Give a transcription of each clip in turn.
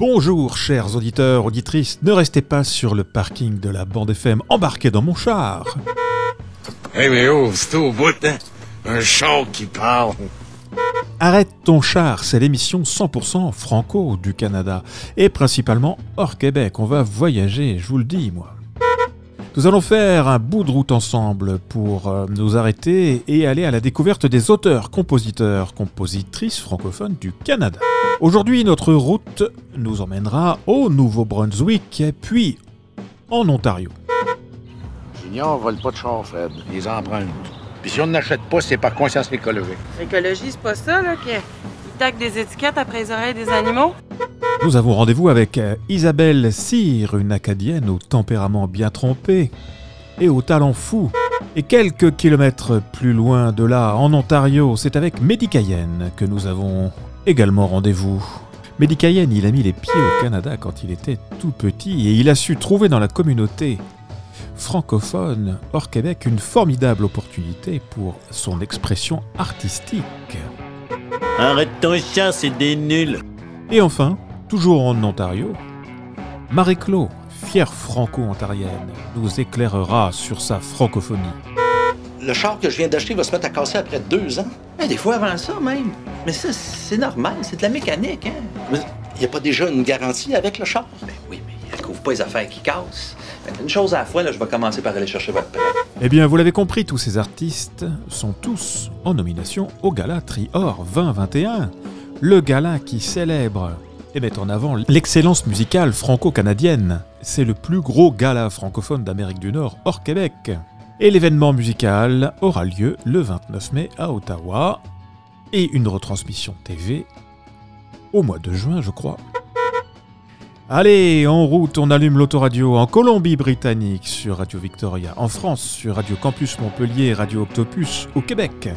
Bonjour chers auditeurs, auditrices, ne restez pas sur le parking de la bande FM, embarquez dans mon char. Hey mais oh, c'est au bout, hein? Un char qui parle. Arrête ton char, c'est l'émission 100% franco du Canada, et principalement hors Québec. On va voyager, je vous le dis moi. Nous allons faire un bout de route ensemble pour euh, nous arrêter et aller à la découverte des auteurs, compositeurs, compositrices francophones du Canada. Aujourd'hui, notre route nous emmènera au Nouveau-Brunswick, puis en Ontario. Junior vole pas de char, Fred. Les emprunte. Puis si on n'achète pas, c'est par conscience écologique. L'écologie, c'est pas ça, là, qu'ils des étiquettes après les oreilles des animaux? Nous avons rendez-vous avec euh, Isabelle Cyr, une Acadienne au tempérament bien trompé et au talent fou. Et quelques kilomètres plus loin de là, en Ontario, c'est avec Mehdi Cayenne que nous avons également rendez-vous. Mehdi Cayenne, il a mis les pieds au Canada quand il était tout petit et il a su trouver dans la communauté francophone hors Québec une formidable opportunité pour son expression artistique. Arrête ton chat, c'est des nuls. Et enfin, toujours en Ontario, Marie-Claude, fière franco-ontarienne, nous éclairera sur sa francophonie. Le char que je viens d'acheter va se mettre à casser après deux ans. Eh, des fois avant ça même. Mais ça, c'est normal, c'est de la mécanique, hein? Mais il n'y a pas déjà une garantie avec le char? Ben oui, mais elle couvre pas les affaires qui cassent. Ben, une chose à la fois, là, je vais commencer par aller chercher votre prêt. Eh bien, vous l'avez compris, tous ces artistes sont tous en nomination au Gala Trior 2021. Le gala qui célèbre et met en avant l'excellence musicale franco-canadienne. C'est le plus gros gala francophone d'Amérique du Nord hors Québec. Et l'événement musical aura lieu le 29 mai à Ottawa et une retransmission TV au mois de juin, je crois. Allez, en route, on allume l'autoradio en Colombie-Britannique sur Radio Victoria, en France sur Radio Campus Montpellier Radio Octopus au Québec,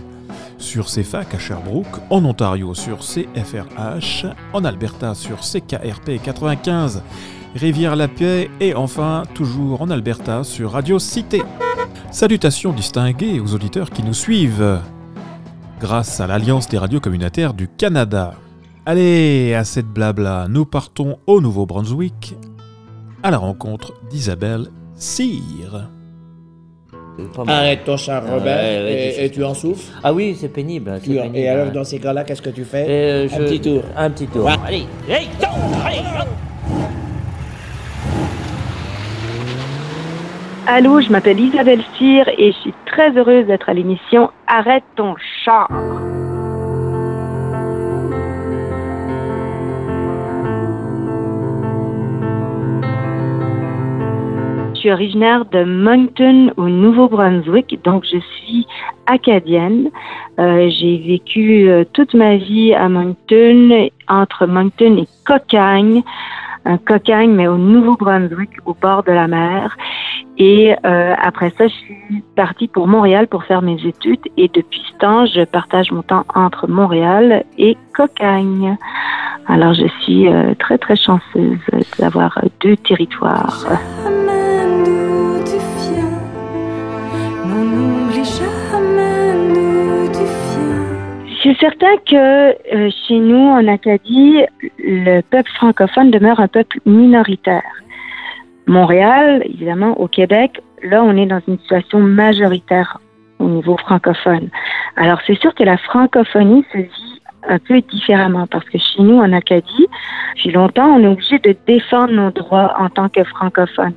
sur CFAC à Sherbrooke, en Ontario sur CFRH, en Alberta sur CKRP 95, Rivière-la-Paix et enfin toujours en Alberta sur Radio Cité. Salutations distinguées aux auditeurs qui nous suivent grâce à l'Alliance des radios communautaires du Canada. Allez, à cette blabla, nous partons au Nouveau-Brunswick à la rencontre d'Isabelle Cyr. Arrête ton char, Robert, Ouais, ouais, et, tu en souffres. Ah oui, c'est pénible. et alors, dans ces cas-là, qu'est-ce que tu fais Euh, Un je- petit tour. Un petit tour. Ouais. Allez, allez, go. Allô, je m'appelle Isabelle Cyr et je suis très heureuse d'être à l'émission Arrête ton char. Suis originaire de Moncton au Nouveau-Brunswick, donc je suis acadienne. Euh, J'ai vécu euh, toute ma vie à Moncton, entre Moncton et Cocagne, un Cocagne mais au Nouveau-Brunswick, au bord de la mer. Et euh, après ça, je suis partie pour Montréal pour faire mes études. Et depuis ce temps, je partage mon temps entre Montréal et Cocagne. Alors, je suis euh, très, très chanceuse d'avoir euh, deux territoires. Jamais certain que euh, chez nous, en Acadie, le peuple francophone demeure un peuple minoritaire. Montréal, évidemment, au Québec, là, on est dans une situation majoritaire au niveau francophone. Alors, c'est sûr que la francophonie se vit un peu différemment parce que chez nous, en Acadie, depuis longtemps, on est obligé de défendre nos droits en tant que francophone.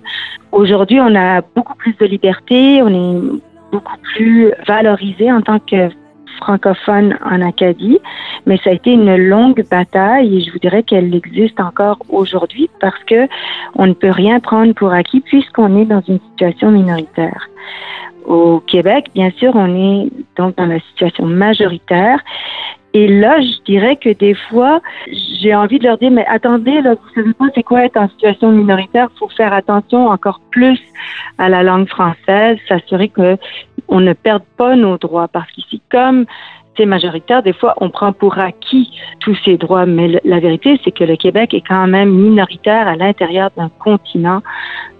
Aujourd'hui, on a beaucoup plus de liberté, on est beaucoup plus valorisé en tant que francophone en Acadie, mais ça a été une longue bataille et je vous dirais qu'elle existe encore aujourd'hui parce que on ne peut rien prendre pour acquis puisqu'on est dans une situation minoritaire. Au Québec, bien sûr, on est donc dans la situation majoritaire. Et là, je dirais que des fois, j'ai envie de leur dire, mais attendez, là, vous savez pas c'est quoi être en situation minoritaire, faut faire attention encore plus à la langue française, s'assurer que on ne perde pas nos droits, parce qu'ici, comme majoritaire, des fois, on prend pour acquis tous ces droits, mais la vérité, c'est que le Québec est quand même minoritaire à l'intérieur d'un continent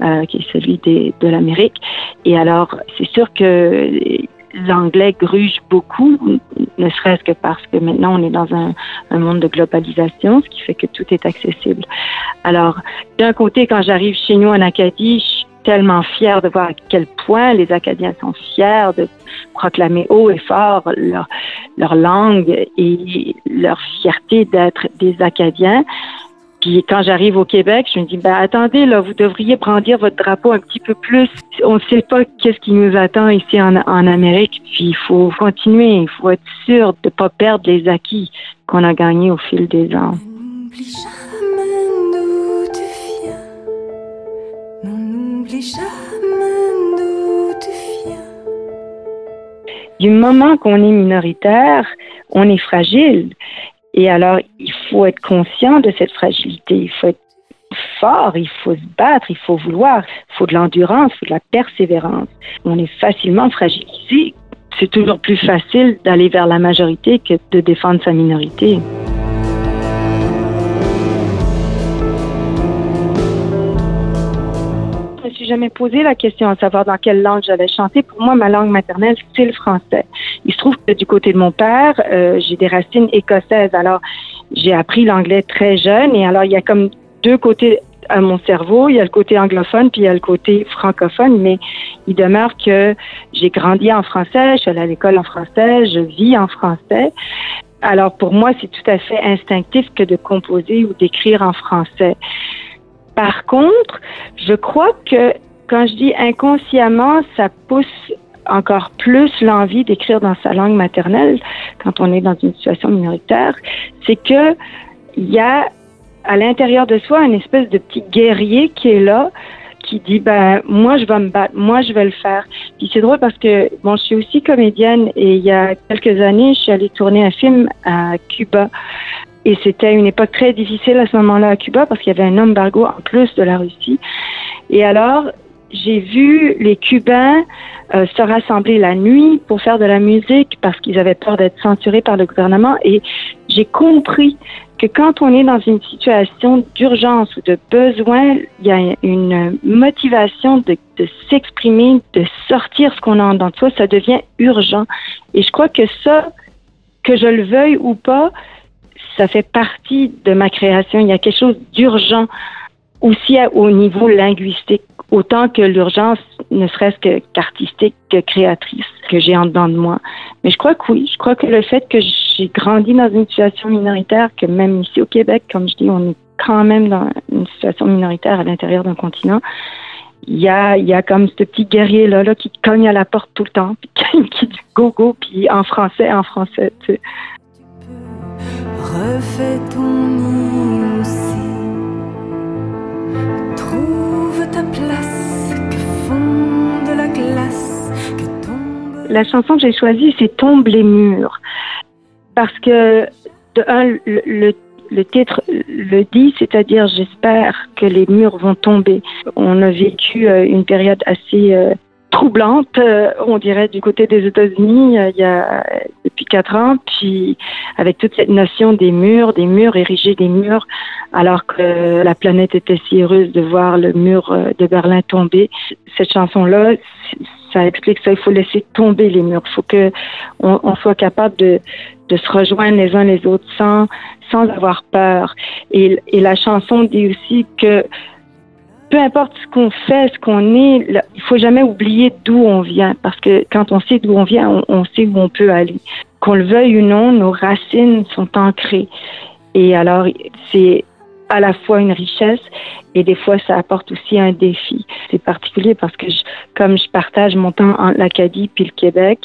euh, qui est celui de l'Amérique. Et alors, c'est sûr que l'anglais gruge beaucoup, ne serait-ce que parce que maintenant on est dans un, un, monde de globalisation, ce qui fait que tout est accessible. Alors, d'un côté, quand j'arrive chez nous en Acadie, je tellement fière de voir à quel point les Acadiens sont fiers de proclamer haut et fort leur, langue et leur fierté d'être des Acadiens. Puis quand j'arrive au Québec, je me dis, ben attendez, là, vous devriez brandir votre drapeau un petit peu plus. On ne sait pas qu'est-ce qui nous attend ici en Amérique. Puis il faut continuer, il faut être sûr de ne pas perdre les acquis qu'on a gagnés au fil des ans. Du moment qu'on est minoritaire, on est fragile. Et alors, il faut être conscient de cette fragilité. Il faut être fort, il faut se battre, il faut vouloir, il faut de l'endurance, il faut de la persévérance. On est facilement fragilisé. C'est toujours plus facile d'aller vers la majorité que de défendre sa minorité. Suis jamais posé la question à savoir dans quelle langue j'allais chanter. Pour moi, ma langue maternelle, c'est le français. Il se trouve que du côté de mon père, euh, j'ai des racines écossaises. Alors, j'ai appris l'anglais très jeune et alors il y a comme deux côtés à mon cerveau. Il y a le côté anglophone puis il y a le côté francophone, mais il demeure que j'ai grandi en français, je suis allée à l'école en français, je vis en français. Alors pour moi, c'est tout à fait instinctif que de composer ou d'écrire en français. Par contre, je crois que quand je dis inconsciemment, ça pousse encore plus l'envie d'écrire dans sa langue maternelle quand on est dans une situation minoritaire, c'est que il y a à l'intérieur de soi une espèce de petit guerrier qui est là qui dit ben moi je vais me battre, moi je vais le faire. Puis c'est drôle parce que bon je suis aussi comédienne et il y a quelques années je suis allée tourner un film à Cuba et c'était une époque très difficile à ce moment-là à Cuba parce qu'il y avait un embargo en plus de la Russie. Et alors j'ai vu les Cubains euh, se rassembler la nuit pour faire de la musique parce qu'ils avaient peur d'être censurés par le gouvernement. Et j'ai compris que quand on est dans une situation d'urgence ou de besoin, il y a une motivation de, de s'exprimer, de sortir ce qu'on a de soi, ça devient urgent. Et je crois que ça, que je le veuille ou pas, ça fait partie de ma création. Il y a quelque chose d'urgent aussi au niveau linguistique, autant que l'urgence, ne serait-ce que qu'artistique, que créatrice, que j'ai en dedans de moi. Mais je crois que oui, je crois que le fait que j'ai grandi dans une situation minoritaire, que même ici au Québec, comme je dis, on est quand même dans une situation minoritaire à l'intérieur d'un continent, il y a, comme ce petit guerrier là, là qui cogne à la porte tout le temps, puis qui dit go go, puis en français, en français, tu sais. Refais ton nid. Trouve ta place, la chanson que j'ai choisie, c'est Tombe les murs. Parce que, de le titre le dit, c'est-à-dire j'espère que les murs vont tomber. On a vécu euh, une période assez euh, troublante, euh, on dirait, du côté des États-Unis euh, il y a depuis quatre ans, puis avec toute cette notion des murs, des murs érigés, des murs, alors que la planète était si heureuse de voir le mur euh, de Berlin tomber. Cette chanson-là, ça explique ça. Il faut laisser tomber les murs. Il faut que on, on soit capable de, de se rejoindre les uns les autres sans sans avoir peur. Et, et la chanson dit aussi que peu importe ce qu'on fait, ce qu'on est, là, il faut jamais oublier d'où on vient, parce que quand on sait d'où on vient, on, sait où on peut aller. Qu'on le veuille ou non, nos racines sont ancrées. Et alors, c'est à la fois une richesse et des fois ça apporte aussi un défi. C'est particulier parce que je, comme je partage mon temps en l'Acadie puis le Québec,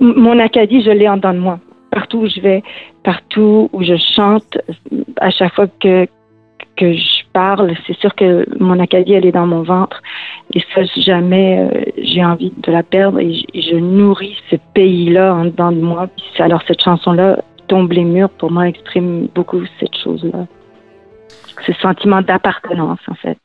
mon Acadie, je l'ai en dedans de moi. Partout où je vais, partout où je chante, à chaque fois que, que je c'est sûr que mon Acadie, elle est dans mon ventre. Et ça, jamais euh, j'ai envie de la perdre. Et je, nourris ce pays-là en dedans de moi. Alors, cette chanson-là, Tombe les murs, pour moi, exprime beaucoup cette chose-là. Ce sentiment d'appartenance, en fait.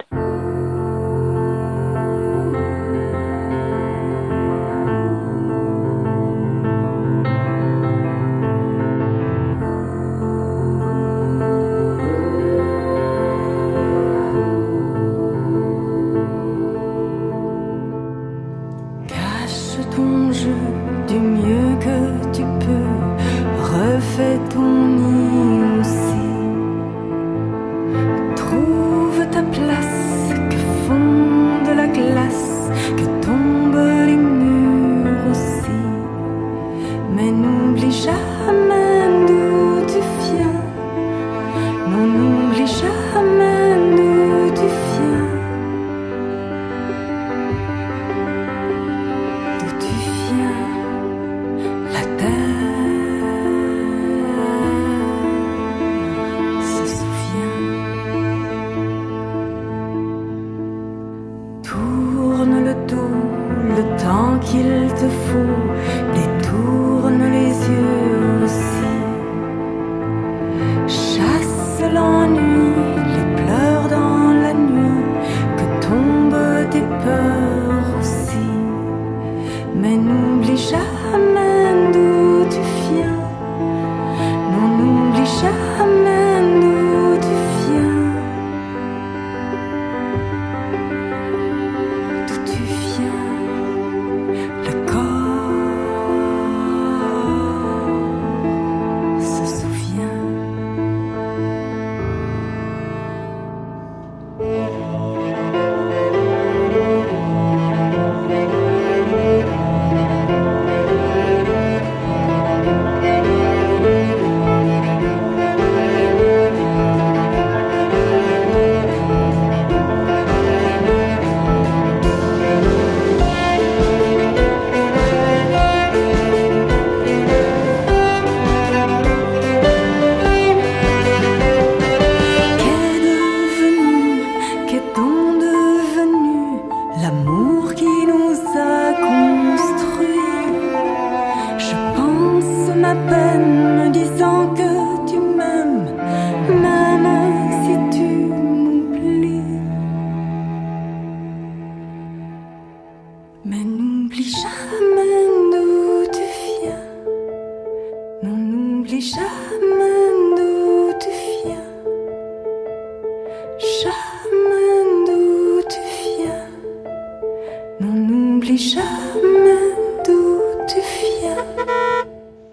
Jamais.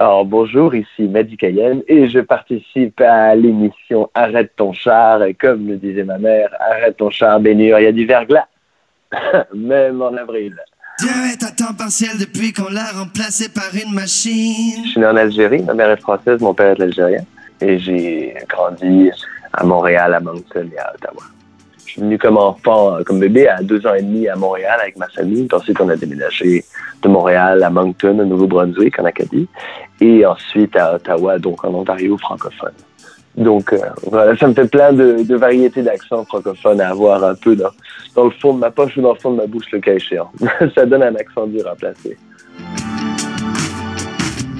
Alors bonjour, ici Mehdi Cayenne et je participe à l'émission Arrête ton char et comme le disait ma mère, arrête ton char Bénur, il y a du verglas, même en avril. À temps partiel depuis qu'on l'a remplacé par une machine. Je suis né en Algérie, ma mère est française, mon père est algérien et j'ai grandi à Montréal, à Moncton et à Ottawa. Je suis venu comme enfant, comme bébé, à deux ans et demi à Montréal avec ma famille. Puis Ensuite, on a déménagé de Montréal à Moncton, au Nouveau-Brunswick, en Acadie, et ensuite à Ottawa, donc en Ontario francophone. Donc euh, voilà, ça me fait plein de, de variétés d'accents francophones à avoir un peu dans, dans le fond de ma poche ou dans le fond de ma bouche, le cas échéant. ça donne un accent dur à placer.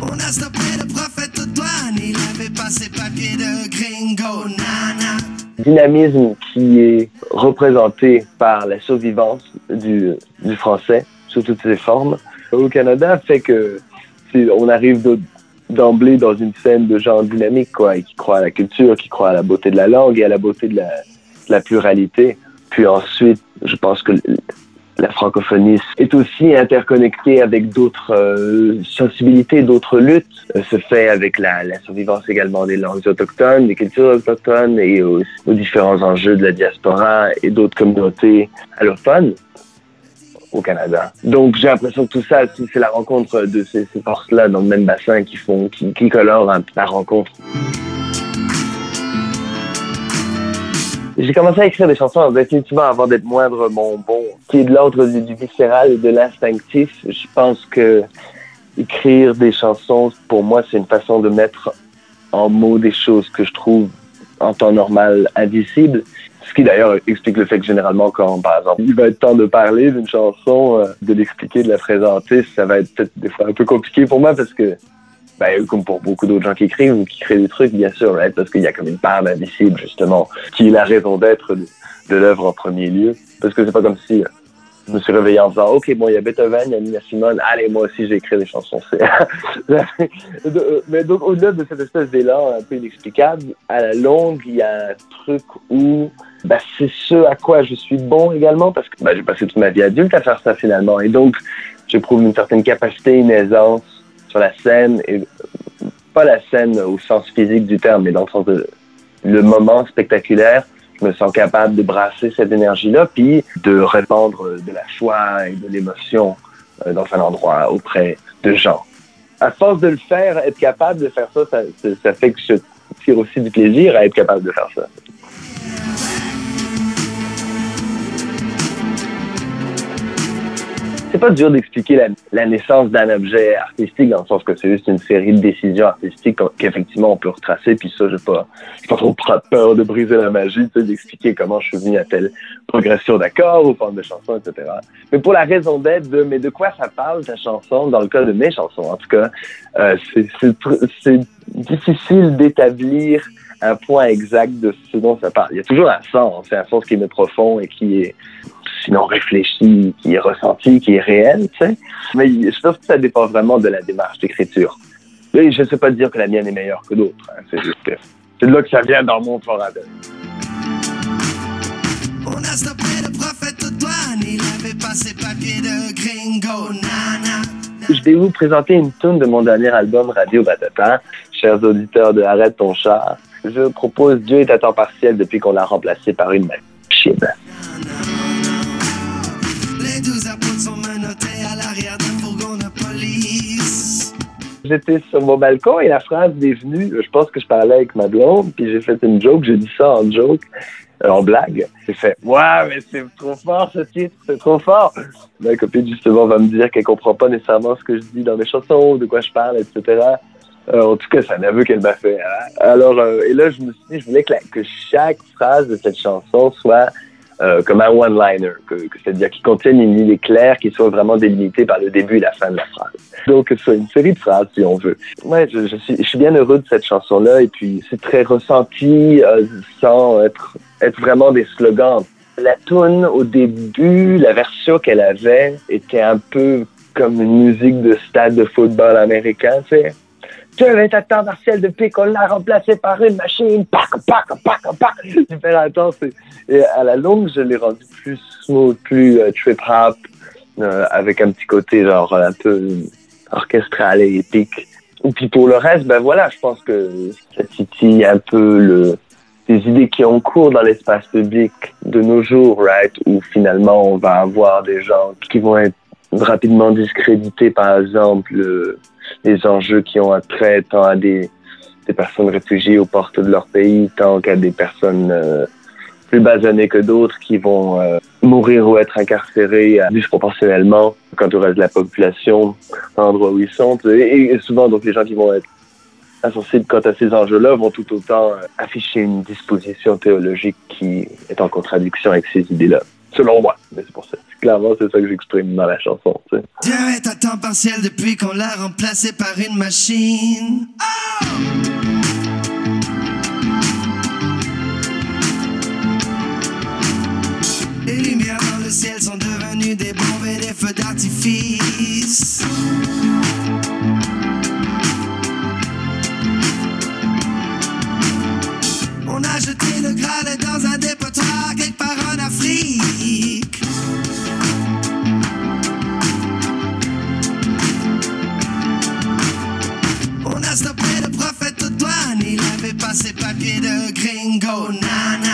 On a stoppé le prophète aux douanes, il avait pas ses papiers de gringo, nana. dynamisme qui est représenté par la survivance du, du français sous toutes ses formes au Canada fait que on arrive d'emblée dans une scène de gens dynamiques quoi, et qui croient à la culture, qui croient à la beauté de la langue et à la beauté de la, pluralité. Puis ensuite, je pense que la francophonie est aussi interconnectée avec d'autres euh, sensibilités, d'autres luttes. Euh, se fait avec la, la survivance également des langues autochtones, des cultures autochtones et aux différents enjeux de la diaspora et d'autres communautés allophones au Canada. Donc j'ai l'impression que tout ça, c'est la rencontre de ces, ces forces-là dans le même bassin qui font, qui, colorent un la rencontre. J'ai commencé à écrire des chansons définitivement avant d'être moindre mon bon, qui est de l'ordre du, du viscéral et de l'instinctif. Je pense que écrire des chansons, pour moi, c'est une façon de mettre en mots des choses que je trouve en temps normal indicibles. Ce qui d'ailleurs explique le fait que généralement, quand par exemple il va être temps de parler d'une chanson, euh, de l'expliquer, de la présenter, ça va être peut-être des fois un peu compliqué pour moi parce que, ben, comme pour beaucoup d'autres gens qui écrivent ou qui créent des trucs, bien sûr, right, parce qu'il y a comme une part d'indicible justement, qui est la raison d'être de, de l'œuvre en premier lieu. Parce que c'est pas comme si euh, je me suis réveillé en disant, ok, bon, il y a Beethoven, il y a Nina Simone, allez, moi aussi j'ai écrit des chansons. De- Mais donc, au-delà de cette espèce d'élan un peu inexplicable, à la longue, il y a un truc où bah, c'est ce à quoi je suis bon également, parce que bah, j'ai passé toute ma vie adulte à faire ça finalement. Et donc, j'éprouve une certaine capacité, une aisance sur la scène et pas la scène au sens physique du terme, mais dans le sens de le moment spectaculaire, je me sens capable de brasser cette énergie-là, puis de répandre de la joie et de l'émotion euh, dans un endroit auprès de gens. À force de le faire, être capable de faire ça, ça- ça fait que je tire aussi du plaisir à être capable de faire ça. C'est pas dur d'expliquer la, naissance d'un objet artistique dans le sens que c'est juste une série de décisions artistiques qu'effectivement on peut retracer. Puis ça, j'ai pas, pas trop peur de briser la magie, d'expliquer comment je suis venu à telle progression d'accords ou forme de chanson, etc. Mais pour la raison d'être de, mais de quoi ça parle ta chanson Dans le cas de mes chansons, en tout cas, euh, c'est, difficile d'établir un point exact de ce dont ça parle. Il y a toujours un sens, c'est un sens qui est profond et qui est sinon réfléchi, qui est ressenti, qui est réel, tu sais. Mais je pense que ça dépend vraiment de la démarche d'écriture. Et je ne sais pas dire que la mienne est meilleure que d'autres. hein. C'est juste que c'est de là que ça vient dans mon tête. On a stoppé le prophète aux douanes, il avait pas ses papiers de gringo, nana. Je vais vous présenter une tune de mon dernier album Radio Batata. Chers auditeurs de Arrête ton char, je propose Dieu est à temps partiel depuis qu'on l'a remplacé par une machine. J'étais sur mon balcon et la phrase est venue. Je pense que je parlais avec ma blonde, puis j'ai fait une joke. J'ai dit ça en joke, euh, en blague. J'ai fait Ouais, mais c'est trop fort ce titre, c'est trop fort. Ma copine, justement, va me dire qu'elle comprend pas nécessairement ce que je dis dans mes chansons, de quoi je parle, etc. Euh, en tout cas, c'est un aveu qu'elle m'a fait. hein. Alors, euh, et là, je me suis dit, je voulais que, la- que chaque phrase de cette chanson soit euh, comme un one-liner, que, que c'est-à-dire qu'il contienne une idée claire, qui soit vraiment délimitée par le début et la fin de la phrase. Donc, que ce soit une série de phrases, si on veut. Ouais, je, je suis, je suis bien heureux de cette chanson-là, et puis c'est très ressenti, euh, sans être, être vraiment des slogans. La tune au début, la version qu'elle avait, était un peu comme une musique de stade de football américain, tu sais. Tu est à temps partiel depuis qu'on l'a remplacé par une machine. Pac, pac, pac, pac. Super intense. Et, à la longue, je l'ai rendu plus smooth, plus euh, trip-hop, euh, avec un petit côté genre un peu orchestral et épique. Et puis pour le reste, ben voilà, je pense que ça titille un peu le, des idées qui ont cours dans l'espace public de nos jours, right, où finalement on va avoir des gens qui vont être rapidement discrédités, par exemple, euh, les enjeux qui ont trait tant à des, des personnes réfugiées aux portes de leur pays, tant qu'à des personnes euh, plus basanées que d'autres qui vont euh, mourir ou être incarcérées disproportionnellement quant au reste de la population, dans l'endroit où ils sont. Et, et souvent, donc, les gens qui vont être insensibles quant à ces enjeux-là vont tout autant afficher une disposition théologique qui est en contradiction avec ces idées-là. Selon moi. Mais c'est pour ça. Clairement, c'est ça que j'exprime dans la chanson. Dieu est à temps partiel depuis qu'on l'a remplacé par une machine. Les lumières dans le ciel sont devenues des bombes et des feux d'artifice. On a jeté le Graal dans un quelque On a stoppé le prophète aux douanes, il avait pas ses papiers de gringo. Nana,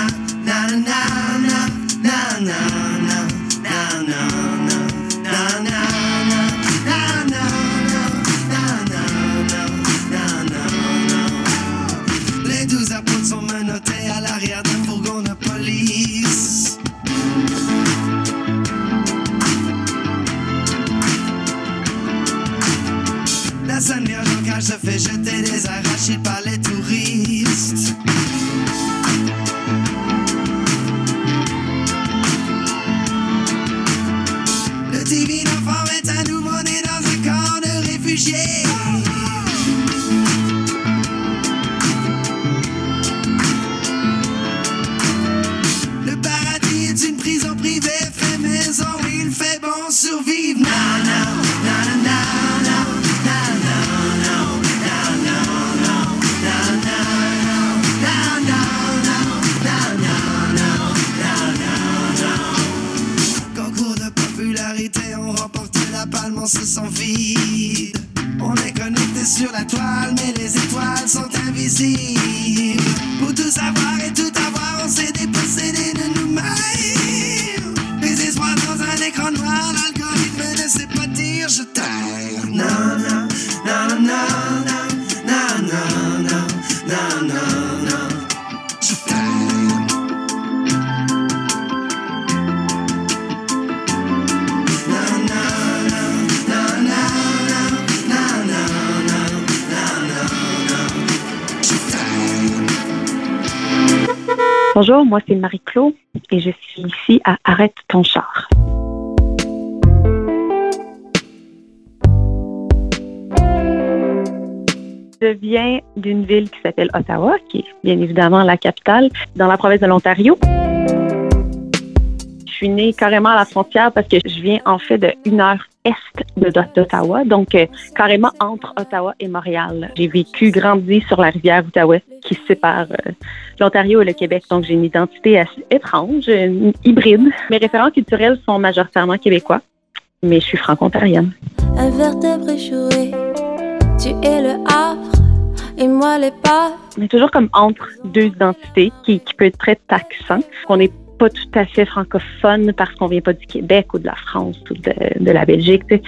Bonjour, moi c'est Marie-Claude et je suis ici à Arrête ton char. Je viens d'une ville qui s'appelle Ottawa, qui est bien évidemment la capitale, dans la province de l'Ontario. Je suis née carrément à la frontière parce que je viens en fait de une heure est de- d'Ottawa, donc euh, carrément entre Ottawa et Montréal. J'ai vécu, grandi sur la rivière Outaouais qui sépare euh, l'Ontario et le Québec, donc j'ai une identité assez étrange, une hybride. Mes référents culturels sont majoritairement québécois, mais je suis franco-ontarienne. Un vertèbre échoué, tu es le havre et moi les pas. On est toujours comme entre deux identités qui, qui peut être très taxant. Pas tout à fait francophone parce qu'on vient pas du Québec ou de la France ou de, la Belgique, tu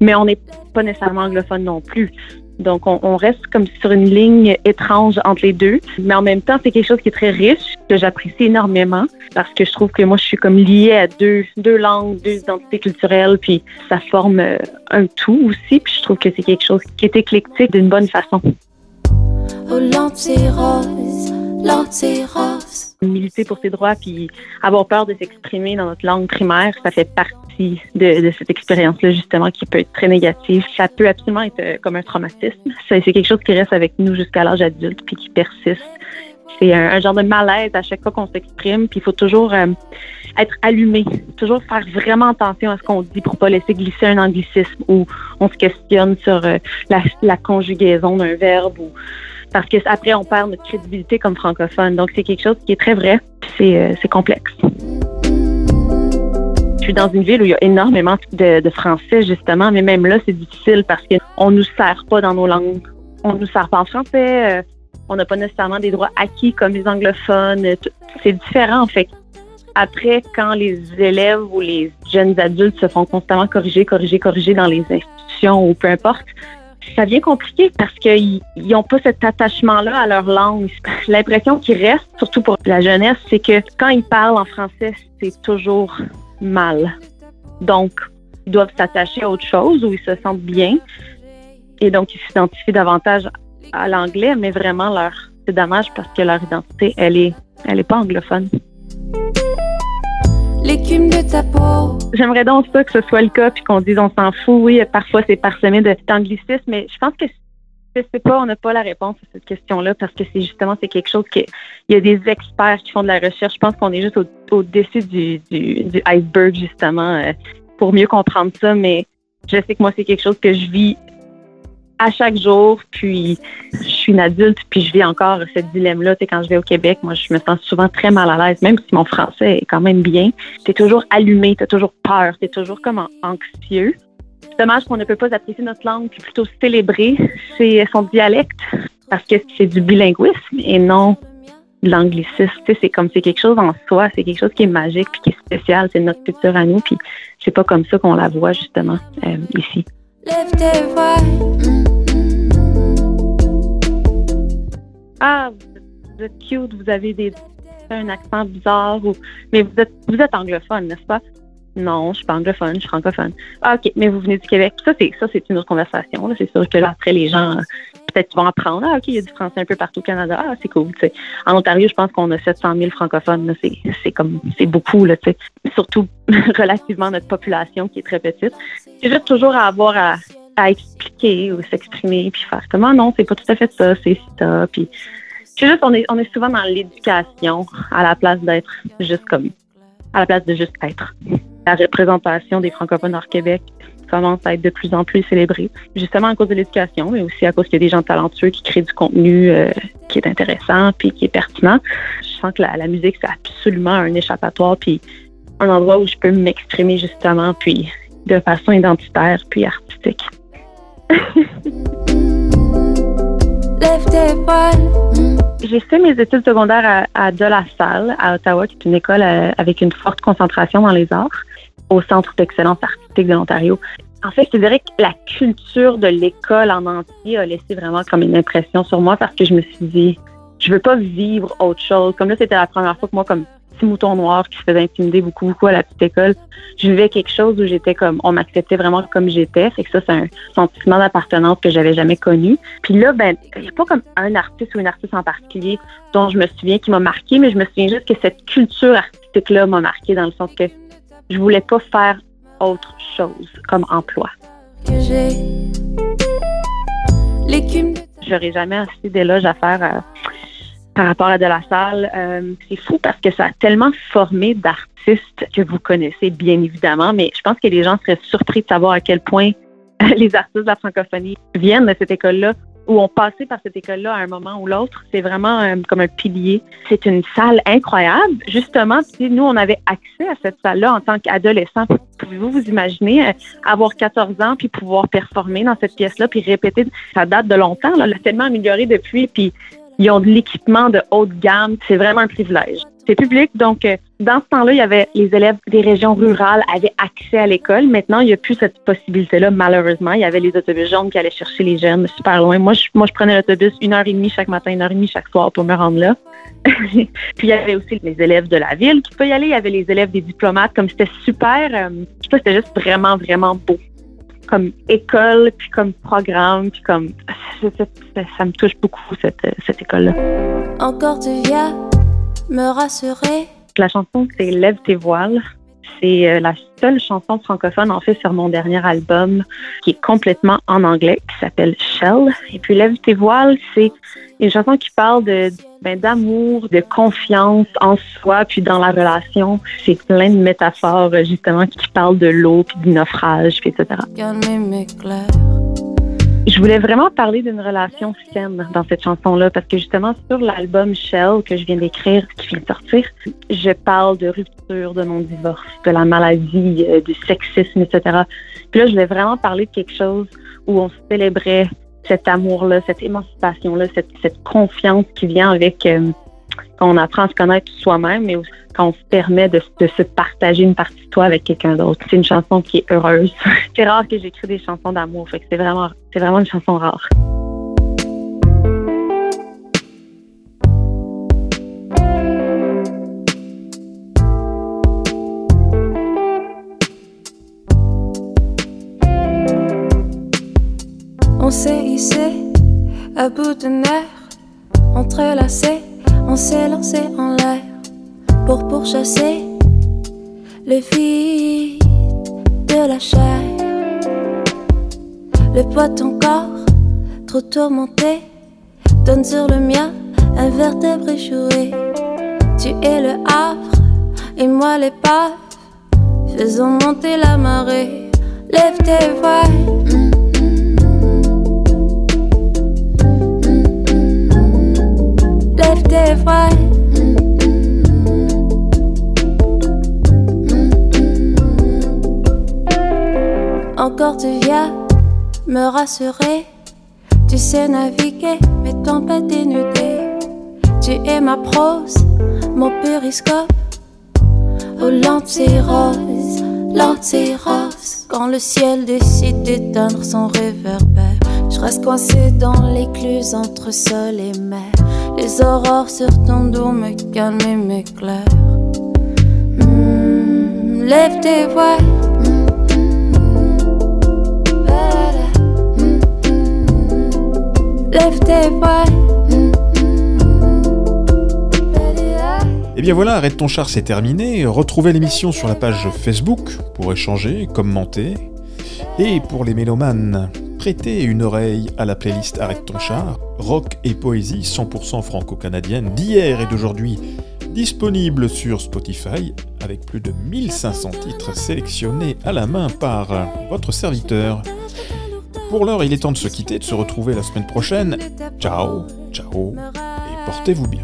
mais on n'est pas nécessairement anglophone non plus. Donc, on, reste comme sur une ligne étrange entre les deux. Mais en même temps, c'est quelque chose qui est très riche, que j'apprécie énormément, parce que je trouve que moi, je suis comme liée à deux, deux langues, deux identités culturelles, puis ça forme euh, un tout aussi. Puis je trouve que c'est quelque chose qui est éclectique d'une bonne façon. Oh l'anti-rose. Militer pour ses droits puis avoir peur de s'exprimer dans notre langue primaire, ça fait partie de, cette expérience-là, justement, qui peut être très négative. Ça peut absolument être euh, comme un traumatisme. C'est quelque chose qui reste avec nous jusqu'à l'âge adulte puis qui persiste. C'est un, un genre de malaise à chaque fois qu'on s'exprime, puis il faut toujours euh, être allumé, toujours faire vraiment attention à ce qu'on dit pour pas laisser glisser un anglicisme ou on se questionne sur euh, la, la conjugaison d'un verbe ou parce que après on perd notre crédibilité comme francophone. Donc c'est quelque chose qui est très vrai, c'est euh, complexe. Je suis dans une ville où il y a énormément de, français justement, mais même là c'est difficile parce qu'on nous sert pas dans nos langues. On nous sert pas en français. euh, on n'a pas nécessairement des droits acquis comme les anglophones. euh, C'est différent en fait. Après, quand les élèves ou les jeunes adultes se font constamment corriger, corriger, corriger dans les institutions ou peu importe, ça devient compliqué parce qu'ils n'ont pas cet attachement-là à leur langue. L'impression qui reste, surtout pour la jeunesse, c'est que quand ils parlent en français, c'est toujours mal. Donc, ils doivent s'attacher à autre chose où ils se sentent bien. Et donc, ils s'identifient davantage à l'anglais, mais vraiment, leur c'est dommage parce que leur identité, elle est, elle est pas anglophone. L'écume de ta peau. J'aimerais donc ça que ce soit le cas, puis qu'on dise on s'en fout. Oui, parfois c'est parsemé d'anglicisme, mais je pense que je sais pas, on n'a pas la réponse à cette question-là parce que c'est justement c'est quelque chose que il y a des experts qui font de la recherche. Je pense qu'on est juste au, au-dessus du, du, du iceberg justement euh, pour mieux comprendre ça, mais je sais que moi c'est quelque chose que je vis à chaque jour, puis je suis une adulte, puis je vis encore ce dilemme-là. Quand je vais au Québec, moi, je me sens souvent très mal à l'aise, même si mon français est quand même bien. Tu es toujours allumé, tu as toujours peur, tu es toujours comme anxieux. C'est dommage qu'on ne peut pas apprécier notre langue, puis plutôt célébrer ses, son dialecte, parce que c'est du bilinguisme et non de l'anglicisme. C'est comme c'est quelque chose en soi, c'est quelque chose qui est magique, puis qui est spécial, c'est notre culture à nous, puis c'est pas comme ça qu'on la voit, justement, euh, ici. Lève tes voiles. Ah, vous êtes, cute, vous avez des, un accent bizarre, ou, mais vous êtes, vous êtes anglophone, n'est-ce pas? Non, je suis pas anglophone, je suis francophone. Ah, OK, mais vous venez du Québec. Ça, c'est, ça, c'est une autre conversation. là. C'est sûr que là, après, les gens, peut-être vont apprendre. Ah, OK, il y a du français un peu partout au Canada. Ah, c'est cool, tu sais. En Ontario, je pense qu'on a 700 000 francophones. C'est, c'est comme, c'est beaucoup, là, tu sais. Surtout relativement notre population qui est très petite. C'est juste toujours à avoir à, à expliquer ou s'exprimer puis faire comment non, c'est pas tout à fait ça, c'est ça. Puis c'est juste, on est, on est souvent dans l'éducation à la place d'être juste comme, à la place de juste être. La représentation des francophones hors Québec commence à être de plus en plus célébrée, justement à cause de l'éducation, mais aussi à cause qu'il y a des gens talentueux qui créent du contenu euh, qui est intéressant puis qui est pertinent. Je sens que la musique, c'est absolument un échappatoire puis un endroit où je peux m'exprimer justement puis de façon identitaire puis artistique. J'ai fait mes études secondaires à, à De La Salle, à Ottawa, qui est une école euh, avec une forte concentration dans les arts, au Centre d'excellence artistique de l'Ontario. En fait, je dirais que la culture de l'école en entier a laissé vraiment comme une impression sur moi parce que je me suis dit, je veux pas vivre autre chose. Comme là, c'était la première fois que moi, comme petit mouton noir qui se faisait intimider beaucoup, beaucoup à la petite école, je vivais quelque chose où j'étais comme, on m'acceptait vraiment comme j'étais. Fait que ça, c'est un sentiment d'appartenance que j'avais jamais connu. Puis là, ben, il n'y a pas comme un artiste ou une artiste en particulier dont je me souviens qui m'a marqué, mais je me souviens juste que cette culture artistique-là m'a marqué dans le sens que je voulais pas faire autre chose comme emploi. J'aurais jamais assez d'éloges à faire euh, par rapport à de la salle. Euh, c'est fou parce que ça a tellement formé d'artistes que vous connaissez bien évidemment, mais je pense que les gens seraient surpris de savoir à quel point les artistes de la francophonie viennent de cette école-là ou ont passé par cette école-là à un moment ou l'autre. C'est vraiment euh, comme un pilier. C'est une salle incroyable. Justement, si nous, on avait accès à cette salle-là en tant qu'adolescent. Pouvez-vous vous imaginer euh, avoir 14 ans puis pouvoir performer dans cette pièce-là puis répéter? Ça date de longtemps. Là. Elle a tellement amélioré depuis. Puis ils ont de l'équipement de haute gamme. C'est vraiment un privilège. C'est public, donc euh, dans ce temps-là, il y avait les élèves des régions rurales avaient accès à l'école. Maintenant, il n'y a plus cette possibilité-là, malheureusement. Il y avait les autobus jaunes qui allaient chercher les jeunes super loin. Moi, je, moi, je prenais l'autobus une heure et demie chaque matin, une heure et demie chaque soir pour me rendre là. Puis il y avait aussi les élèves de la ville qui pouvaient y aller. Il y avait les élèves des diplomates. Comme c'était super, euh, je sais pas, c'était juste vraiment, vraiment beau comme école, puis comme programme, puis comme ça, me touche beaucoup cette, cette école-là. encore tu viens me rassurer. La chanson, c'est Lève tes voiles. C'est euh, la seule chanson francophone, en fait, sur mon dernier album, qui est complètement en anglais, qui s'appelle Shell. Et puis, Lève tes voiles, c'est une chanson qui parle de ben, d'amour, de confiance en soi, puis dans la relation. C'est plein de métaphores, justement, qui parlent de l'eau, puis du naufrage, puis etc. Je voulais vraiment parler d'une relation saine dans cette chanson-là parce que justement sur l'album Shell que je viens d'écrire, qui vient de sortir, je parle de rupture, de mon divorce, de la maladie, euh, du sexisme, etc. Puis là, je voulais vraiment parler de quelque chose où on célébrait cet amour-là, cette émancipation-là, cette, confiance qui vient avec euh, quand apprend à se connaître soi-même, mais aussi quand on se permet de, de se partager une partie de toi avec quelqu'un d'autre. C'est une chanson qui est heureuse. c'est rare que j'écris des chansons d'amour, fait que c'est vraiment, c'est vraiment une chanson rare. On s'est hissé à bout de nerfs, entrelacés, on s'est lancé en l'air pour pourchasser le vide de la chair. Le poids de ton corps, trop tourmenté, donne sur le mien un vertèbre échoué. Tu es le havre et moi l'épave, faisons monter la marée. Lève tes voiles. Lève tes voiles. Encore tu viens me rassurer. Tu sais naviguer mes tempêtes dénudées. Tu es ma prose, mon périscope. Oh l'anti-rose, l'anti-rose. Quand le ciel décide d'éteindre son réverbère, je reste coincé dans l'écluse entre sol et mer. Les aurores sur ton dos me calment et m'éclairent. Hmm, lève tes voiles. Lève tes voiles. Et bien voilà, Arrête ton char, c'est terminé. Retrouvez l'émission sur la page Facebook pour échanger, commenter. Et pour les mélomanes, prêtez une oreille à la playlist Arrête ton char, rock et poésie 100% franco-canadienne d'hier et d'aujourd'hui, disponible sur Spotify avec plus de 1500 titres sélectionnés à la main par votre serviteur. Pour l'heure, il est temps de se quitter, de se retrouver la semaine prochaine. Ciao, ciao, et portez-vous bien.